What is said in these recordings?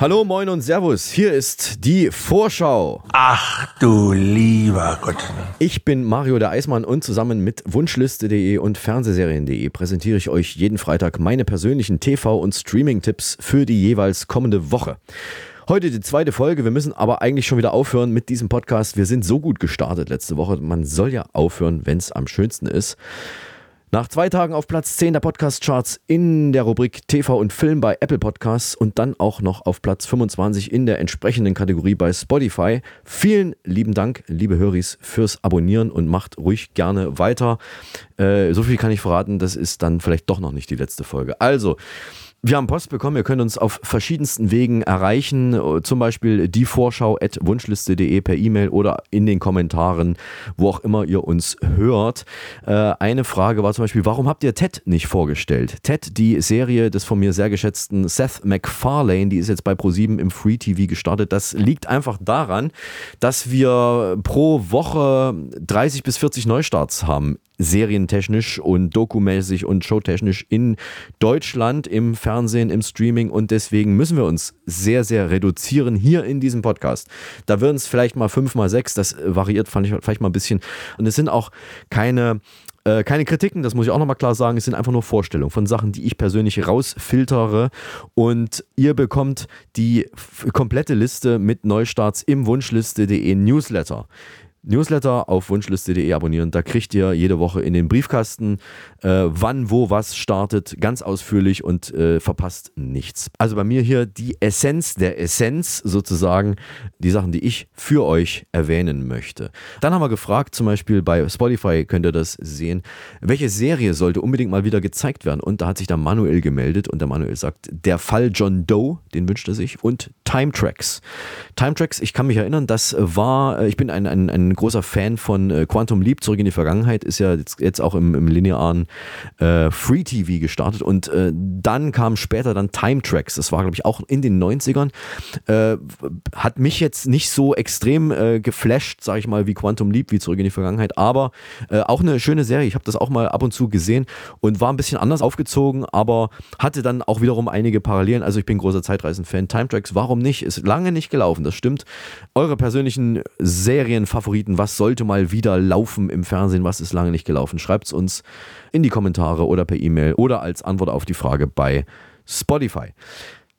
Hallo, moin und Servus. Hier ist die Vorschau. Ach du lieber Gott. Ich bin Mario der Eismann und zusammen mit Wunschliste.de und Fernsehserien.de präsentiere ich euch jeden Freitag meine persönlichen TV- und Streaming-Tipps für die jeweils kommende Woche. Heute die zweite Folge. Wir müssen aber eigentlich schon wieder aufhören mit diesem Podcast. Wir sind so gut gestartet letzte Woche. Man soll ja aufhören, wenn es am schönsten ist. Nach zwei Tagen auf Platz 10 der Podcast-Charts in der Rubrik TV und Film bei Apple Podcasts und dann auch noch auf Platz 25 in der entsprechenden Kategorie bei Spotify. Vielen lieben Dank, liebe Höris, fürs Abonnieren und macht ruhig gerne weiter. Äh, so viel kann ich verraten, das ist dann vielleicht doch noch nicht die letzte Folge. Also, wir haben Post bekommen, ihr könnt uns auf verschiedensten Wegen erreichen, zum Beispiel die Vorschau at wunschliste.de per E-Mail oder in den Kommentaren, wo auch immer ihr uns hört. Äh, eine Frage war zum Beispiel, warum habt ihr Ted nicht vorgestellt? Ted, die Serie des von mir sehr geschätzten Seth MacFarlane, die ist jetzt bei Pro7 im Free TV gestartet. Das liegt einfach daran, dass wir pro Woche 30 bis 40 Neustarts haben serientechnisch und dokumäßig und showtechnisch in Deutschland im Fernsehen, im Streaming und deswegen müssen wir uns sehr, sehr reduzieren hier in diesem Podcast. Da würden es vielleicht mal fünf mal sechs, das variiert fand ich vielleicht mal ein bisschen und es sind auch keine äh, keine Kritiken, das muss ich auch nochmal klar sagen. Es sind einfach nur Vorstellungen von Sachen, die ich persönlich rausfiltere. Und ihr bekommt die komplette Liste mit Neustarts im Wunschliste.de Newsletter. Newsletter auf wunschliste.de abonnieren. Da kriegt ihr jede Woche in den Briefkasten, äh, wann, wo, was startet, ganz ausführlich und äh, verpasst nichts. Also bei mir hier die Essenz der Essenz sozusagen, die Sachen, die ich für euch erwähnen möchte. Dann haben wir gefragt, zum Beispiel bei Spotify könnt ihr das sehen, welche Serie sollte unbedingt mal wieder gezeigt werden? Und da hat sich der Manuel gemeldet und der Manuel sagt, der Fall John Doe, den wünscht er sich und Time Tracks. Time Tracks, ich kann mich erinnern, das war, äh, ich bin ein, ein, ein großer Fan von äh, Quantum Leap, zurück in die Vergangenheit, ist ja jetzt, jetzt auch im, im linearen äh, Free TV gestartet und äh, dann kam später dann Time Tracks, das war glaube ich auch in den 90ern, äh, hat mich jetzt nicht so extrem äh, geflasht, sage ich mal, wie Quantum Leap, wie zurück in die Vergangenheit, aber äh, auch eine schöne Serie, ich habe das auch mal ab und zu gesehen und war ein bisschen anders aufgezogen, aber hatte dann auch wiederum einige Parallelen, also ich bin großer Zeitreisen-Fan, Time Tracks, warum nicht, ist lange nicht gelaufen, das stimmt. Eure persönlichen Serienfavoriten Favoriten, was sollte mal wieder laufen im Fernsehen, was ist lange nicht gelaufen? Schreibt es uns in die Kommentare oder per E-Mail oder als Antwort auf die Frage bei Spotify.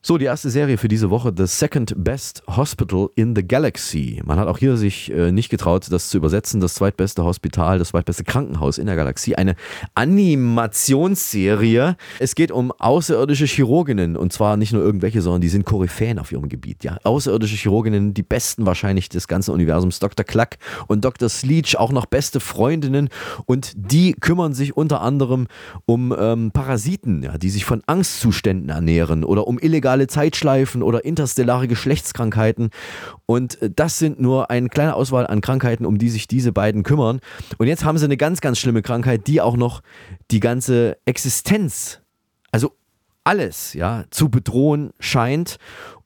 So, die erste Serie für diese Woche, The Second Best Hospital in the Galaxy. Man hat auch hier sich äh, nicht getraut, das zu übersetzen. Das zweitbeste Hospital, das zweitbeste Krankenhaus in der Galaxie. Eine Animationsserie. Es geht um außerirdische Chirurginnen und zwar nicht nur irgendwelche, sondern die sind Koryphäen auf ihrem Gebiet. Ja, außerirdische Chirurginnen, die besten wahrscheinlich des ganzen Universums. Dr. Cluck und Dr. Sleech, auch noch beste Freundinnen und die kümmern sich unter anderem um ähm, Parasiten, ja, die sich von Angstzuständen ernähren oder um illegale illegale Zeitschleifen oder interstellare Geschlechtskrankheiten. Und äh, das sind nur eine kleine Auswahl an Krankheiten, um die sich diese beiden kümmern. Und jetzt haben sie eine ganz, ganz schlimme Krankheit, die auch noch die ganze Existenz, also alles, ja, zu bedrohen scheint.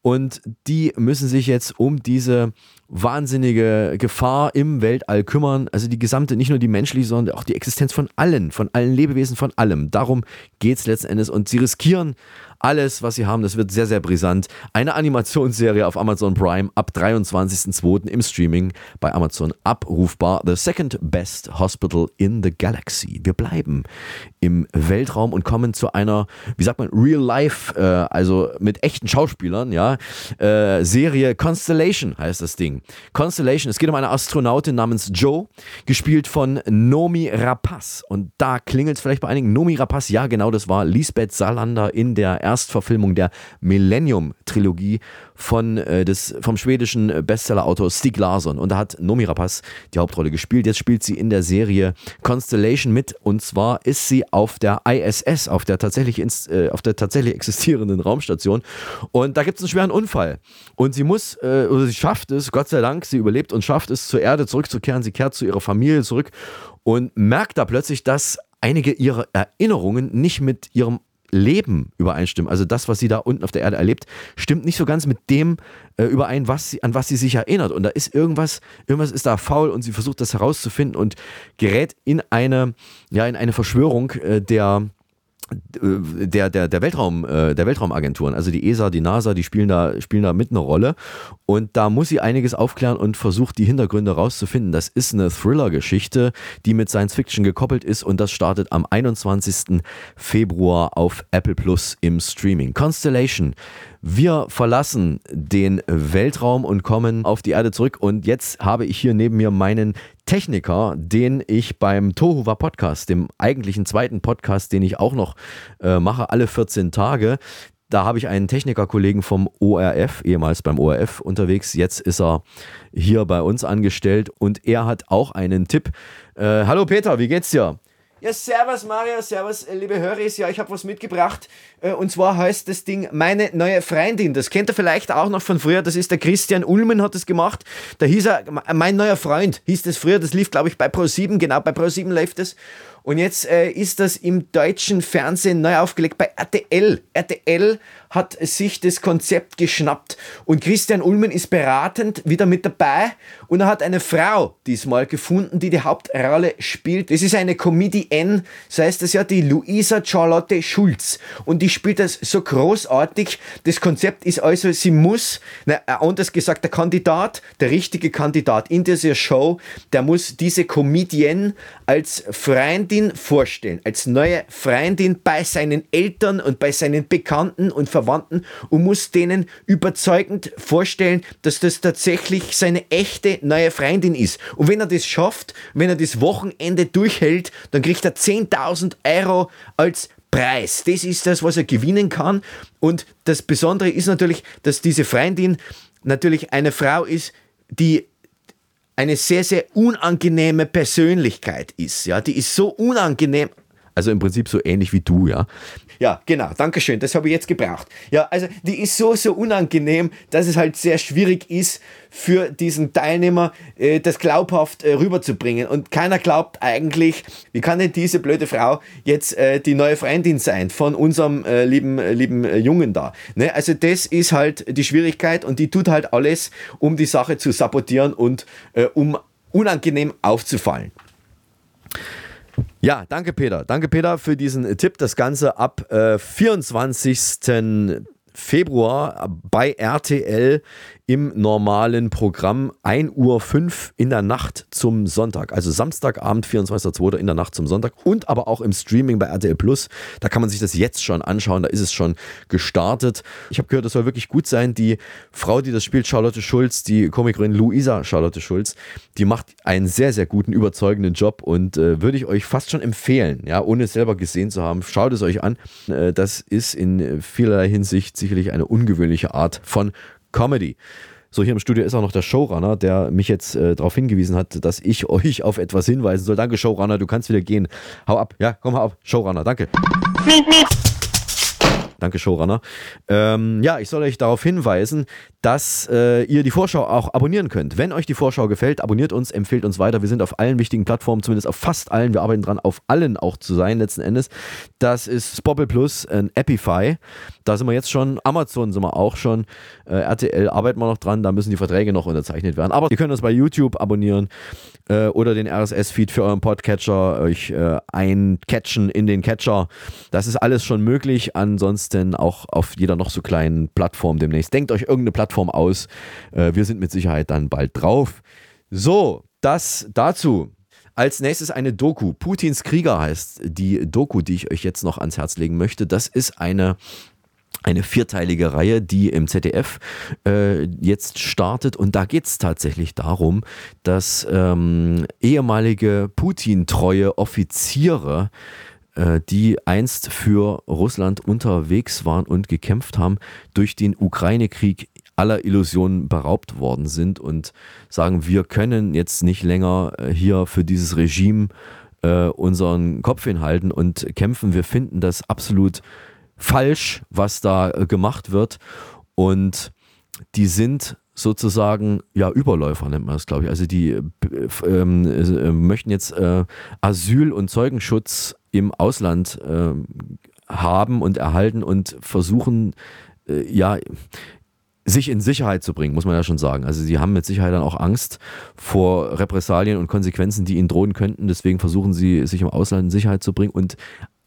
Und die müssen sich jetzt um diese wahnsinnige Gefahr im Weltall kümmern. Also die gesamte, nicht nur die menschliche, sondern auch die Existenz von allen, von allen Lebewesen, von allem. Darum geht es letzten Endes. Und sie riskieren alles, was sie haben. Das wird sehr, sehr brisant. Eine Animationsserie auf Amazon Prime ab 23.02. im Streaming bei Amazon abrufbar. The Second Best Hospital in the Galaxy. Wir bleiben im Weltraum und kommen zu einer, wie sagt man, Real Life, äh, also mit echten Schauspielern, ja, äh, Serie Constellation heißt das Ding. Constellation, es geht um eine Astronautin namens Joe, gespielt von Nomi Rapaz. Und da klingelt es vielleicht bei einigen. Nomi Rapaz, ja, genau, das war Lisbeth Salander in der ersten Erstverfilmung der Millennium-Trilogie von, äh, des, vom schwedischen Bestsellerautor Stig Larsson. Und da hat Nomi Rapace die Hauptrolle gespielt. Jetzt spielt sie in der Serie Constellation mit. Und zwar ist sie auf der ISS, auf der tatsächlich, äh, auf der tatsächlich existierenden Raumstation. Und da gibt es einen schweren Unfall. Und sie muss, äh, oder sie schafft es, Gott sei Dank, sie überlebt und schafft es, zur Erde zurückzukehren. Sie kehrt zu ihrer Familie zurück und merkt da plötzlich, dass einige ihrer Erinnerungen nicht mit ihrem Leben übereinstimmen. Also das, was sie da unten auf der Erde erlebt, stimmt nicht so ganz mit dem äh, überein, was sie, an was sie sich erinnert. Und da ist irgendwas, irgendwas ist da faul und sie versucht das herauszufinden und gerät in eine, ja, in eine Verschwörung äh, der der, der, der, Weltraum, äh, der Weltraumagenturen, also die ESA, die NASA, die spielen da, spielen da mit eine Rolle. Und da muss sie einiges aufklären und versucht, die Hintergründe rauszufinden. Das ist eine Thriller-Geschichte, die mit Science Fiction gekoppelt ist und das startet am 21. Februar auf Apple Plus im Streaming. Constellation wir verlassen den Weltraum und kommen auf die Erde zurück. Und jetzt habe ich hier neben mir meinen Techniker, den ich beim Tohuwa Podcast, dem eigentlichen zweiten Podcast, den ich auch noch äh, mache, alle 14 Tage, da habe ich einen Technikerkollegen vom ORF, ehemals beim ORF unterwegs. Jetzt ist er hier bei uns angestellt und er hat auch einen Tipp. Äh, hallo Peter, wie geht's dir? Ja, servus Mario, servus äh, liebe Hörer. Ja, ich habe was mitgebracht äh, und zwar heißt das Ding Meine neue Freundin. Das kennt ihr vielleicht auch noch von früher. Das ist der Christian Ulmen hat es gemacht. Da hieß er, mein neuer Freund hieß das früher. Das lief, glaube ich, bei Pro7. Genau, bei Pro7 läuft das. Und jetzt äh, ist das im deutschen Fernsehen neu aufgelegt bei RTL. RTL hat sich das Konzept geschnappt und Christian Ulmen ist beratend wieder mit dabei und er hat eine Frau diesmal gefunden, die die Hauptrolle spielt. Das ist eine Comedienne, so heißt das ja, die Luisa Charlotte Schulz und die spielt das so großartig. Das Konzept ist also, sie muss, na, äh, anders gesagt, der Kandidat, der richtige Kandidat in dieser Show, der muss diese Comedienne als Freund Freundin vorstellen, als neue Freundin bei seinen Eltern und bei seinen Bekannten und Verwandten und muss denen überzeugend vorstellen, dass das tatsächlich seine echte neue Freundin ist. Und wenn er das schafft, wenn er das Wochenende durchhält, dann kriegt er 10.000 Euro als Preis. Das ist das, was er gewinnen kann. Und das Besondere ist natürlich, dass diese Freundin natürlich eine Frau ist, die eine sehr, sehr unangenehme Persönlichkeit ist. Ja, die ist so unangenehm. Also im Prinzip so ähnlich wie du, ja. Ja, genau, danke schön, das habe ich jetzt gebraucht. Ja, also die ist so, so unangenehm, dass es halt sehr schwierig ist für diesen Teilnehmer, äh, das glaubhaft äh, rüberzubringen. Und keiner glaubt eigentlich, wie kann denn diese blöde Frau jetzt äh, die neue Freundin sein von unserem äh, lieben, äh, lieben äh, Jungen da. Ne? Also das ist halt die Schwierigkeit und die tut halt alles, um die Sache zu sabotieren und um unangenehm aufzufallen. Ja, danke Peter. Danke Peter für diesen Tipp. Das Ganze ab äh, 24. Februar bei RTL im normalen Programm 1.05 Uhr in der Nacht zum Sonntag. Also Samstagabend, 24.02. in der Nacht zum Sonntag und aber auch im Streaming bei RTL Plus. Da kann man sich das jetzt schon anschauen. Da ist es schon gestartet. Ich habe gehört, das soll wirklich gut sein. Die Frau, die das spielt, Charlotte Schulz, die Komikerin Luisa Charlotte Schulz, die macht einen sehr, sehr guten, überzeugenden Job und äh, würde ich euch fast schon empfehlen, ja, ohne es selber gesehen zu haben. Schaut es euch an. Äh, das ist in vielerlei Hinsicht sicherlich eine ungewöhnliche Art von Comedy. So, hier im Studio ist auch noch der Showrunner, der mich jetzt äh, darauf hingewiesen hat, dass ich euch auf etwas hinweisen soll. Danke, Showrunner, du kannst wieder gehen. Hau ab. Ja, komm, hau ab. Showrunner, danke. Danke, Showrunner. Ähm, ja, ich soll euch darauf hinweisen, dass äh, ihr die Vorschau auch abonnieren könnt. Wenn euch die Vorschau gefällt, abonniert uns, empfehlt uns weiter. Wir sind auf allen wichtigen Plattformen, zumindest auf fast allen. Wir arbeiten dran, auf allen auch zu sein, letzten Endes. Das ist Spobble Plus, ein Epify. Da sind wir jetzt schon. Amazon sind wir auch schon. Äh, RTL arbeiten wir noch dran. Da müssen die Verträge noch unterzeichnet werden. Aber ihr könnt uns bei YouTube abonnieren äh, oder den RSS-Feed für euren Podcatcher euch äh, eincatchen in den Catcher. Das ist alles schon möglich. Ansonsten auch auf jeder noch so kleinen Plattform demnächst. Denkt euch irgendeine Plattform aus. Äh, wir sind mit Sicherheit dann bald drauf. So, das dazu. Als nächstes eine Doku. Putins Krieger heißt die Doku, die ich euch jetzt noch ans Herz legen möchte. Das ist eine eine vierteilige Reihe, die im ZDF äh, jetzt startet. Und da geht es tatsächlich darum, dass ähm, ehemalige Putin-treue Offiziere, die einst für Russland unterwegs waren und gekämpft haben, durch den Ukraine-Krieg aller Illusionen beraubt worden sind und sagen, wir können jetzt nicht länger äh, hier für dieses Regime äh, unseren Kopf hinhalten und kämpfen. Wir finden das absolut falsch, was da äh, gemacht wird. Und die sind sozusagen, ja, Überläufer nennt man das, glaube ich. Also die äh, ähm, äh, möchten jetzt äh, Asyl und Zeugenschutz im Ausland äh, haben und erhalten und versuchen, äh, ja, sich in Sicherheit zu bringen, muss man ja schon sagen. Also sie haben mit Sicherheit dann auch Angst vor Repressalien und Konsequenzen, die ihnen drohen könnten. Deswegen versuchen sie, sich im Ausland in Sicherheit zu bringen. Und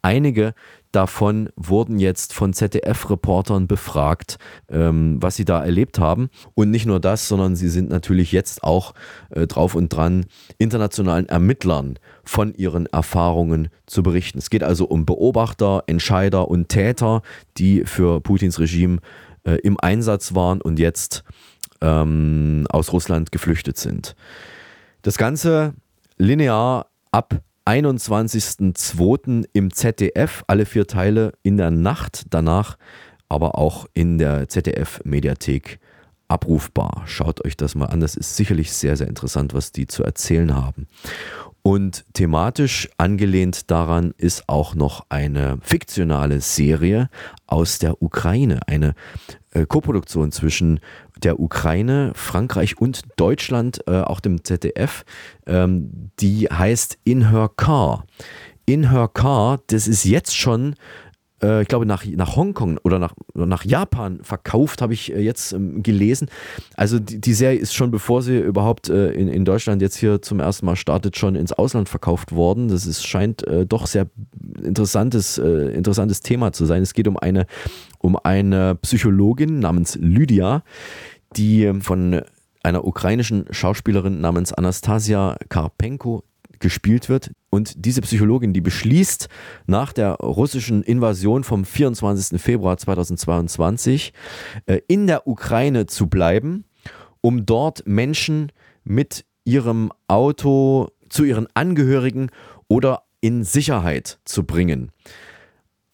einige davon wurden jetzt von ZDF-Reportern befragt, ähm, was sie da erlebt haben. Und nicht nur das, sondern sie sind natürlich jetzt auch äh, drauf und dran, internationalen Ermittlern von ihren Erfahrungen zu berichten. Es geht also um Beobachter, Entscheider und Täter, die für Putins Regime äh, im Einsatz waren und jetzt ähm, aus Russland geflüchtet sind. Das Ganze linear ab 21.02. im ZDF, alle vier Teile in der Nacht, danach aber auch in der ZDF-Mediathek abrufbar. Schaut euch das mal an, das ist sicherlich sehr, sehr interessant, was die zu erzählen haben. Und thematisch angelehnt daran ist auch noch eine fiktionale Serie aus der Ukraine, eine Koproduktion zwischen der Ukraine, Frankreich und Deutschland, äh, auch dem ZDF, ähm, die heißt In Her Car. In Her Car, das ist jetzt schon äh, ich glaube, nach, nach Hongkong oder nach, nach Japan verkauft, habe ich äh, jetzt ähm, gelesen. Also die, die, Serie ist schon, bevor sie überhaupt äh, in, in Deutschland jetzt hier zum ersten Mal startet, schon ins Ausland verkauft worden. Das ist, scheint äh, doch sehr interessantes, äh, interessantes Thema zu sein. Es geht um eine, um eine Psychologin namens Lydia, die von einer ukrainischen Schauspielerin namens Anastasia Karpenko gespielt wird. Und diese Psychologin, die beschließt, nach der russischen Invasion vom 24. Februar 2022 äh, in der Ukraine zu bleiben, um dort Menschen mit ihrem Auto zu ihren Angehörigen oder in Sicherheit zu bringen.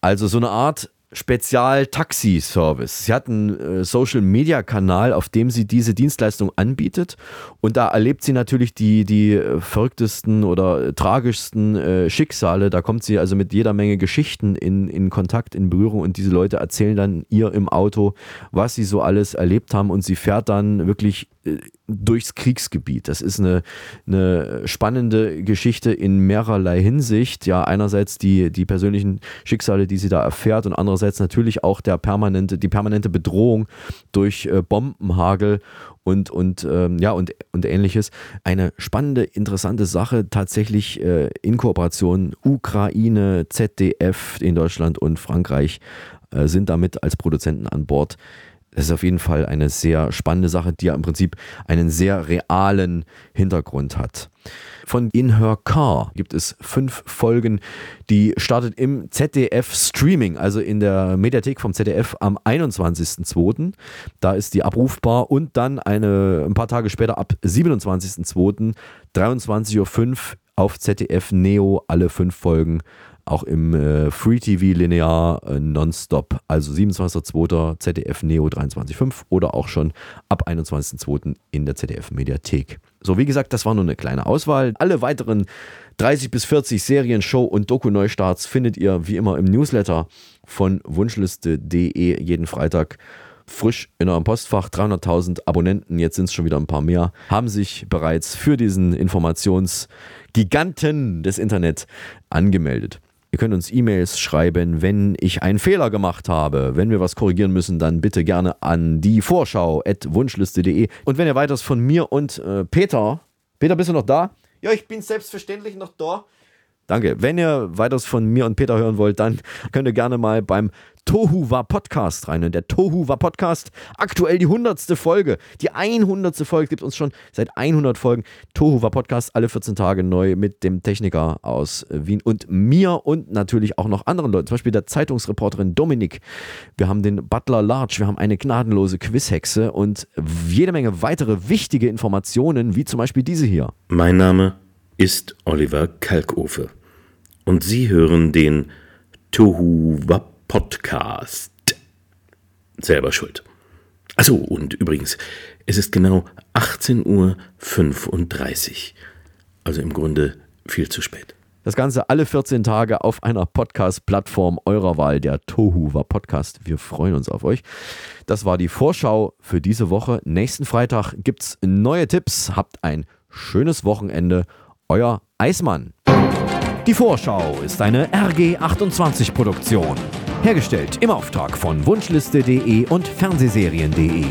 Also so eine Art Spezial-Taxi-Service. Sie hat einen äh, Social-Media-Kanal, auf dem sie diese Dienstleistung anbietet. Und da erlebt sie natürlich die, die äh, verrücktesten oder äh, tragischsten äh, Schicksale. Da kommt sie also mit jeder Menge Geschichten in, in Kontakt, in Berührung. Und diese Leute erzählen dann ihr im Auto, was sie so alles erlebt haben. Und sie fährt dann wirklich durchs Kriegsgebiet. Das ist eine, eine spannende Geschichte in mehrerlei Hinsicht. Ja, einerseits die, die persönlichen Schicksale, die sie da erfährt und andererseits natürlich auch der permanente, die permanente Bedrohung durch äh, Bombenhagel und, und, ähm, ja, und, und ähnliches. Eine spannende, interessante Sache, tatsächlich äh, in Kooperation Ukraine, ZDF in Deutschland und Frankreich äh, sind damit als Produzenten an Bord. Das ist auf jeden Fall eine sehr spannende Sache, die ja im Prinzip einen sehr realen Hintergrund hat. Von In Her Car gibt es fünf Folgen. Die startet im ZDF Streaming, also in der Mediathek vom ZDF am 21.02. Da ist die abrufbar und dann eine, ein paar Tage später ab 27.02. 23.05 Uhr auf ZDF Neo alle fünf Folgen auch im äh, Free TV linear äh, nonstop. Also 27.02. ZDF Neo 23.5 oder auch schon ab 21.02. in der ZDF Mediathek. So, wie gesagt, das war nur eine kleine Auswahl. Alle weiteren 30 bis 40 Serien, Show und Doku-Neustarts findet ihr wie immer im Newsletter von wunschliste.de jeden Freitag frisch in eurem Postfach. 300.000 Abonnenten, jetzt sind es schon wieder ein paar mehr, haben sich bereits für diesen Informationsgiganten des Internet angemeldet. Ihr könnt uns E-Mails schreiben, wenn ich einen Fehler gemacht habe. Wenn wir was korrigieren müssen, dann bitte gerne an die Vorschau wunschliste.de. Und wenn ihr weiteres von mir und äh, Peter, Peter, bist du noch da? Ja, ich bin selbstverständlich noch da. Danke. Wenn ihr weiteres von mir und Peter hören wollt, dann könnt ihr gerne mal beim Tohu war Podcast rein. Und der Tohu war Podcast, aktuell die 100. Folge. Die 100. Folge gibt uns schon seit 100 Folgen. Tohu war Podcast, alle 14 Tage neu mit dem Techniker aus Wien und mir und natürlich auch noch anderen Leuten. Zum Beispiel der Zeitungsreporterin Dominik. Wir haben den Butler Large. Wir haben eine gnadenlose Quizhexe und jede Menge weitere wichtige Informationen, wie zum Beispiel diese hier. Mein Name ist Oliver Kalkofe. Und Sie hören den Tohu Wap Podcast. Selber schuld. Achso, und übrigens, es ist genau 18.35 Uhr. Also im Grunde viel zu spät. Das Ganze alle 14 Tage auf einer Podcast-Plattform eurer Wahl, der Tohuwa Podcast. Wir freuen uns auf euch. Das war die Vorschau für diese Woche. Nächsten Freitag gibt es neue Tipps. Habt ein schönes Wochenende. Euer Eismann. Die Vorschau ist eine RG28-Produktion. Hergestellt im Auftrag von Wunschliste.de und Fernsehserien.de.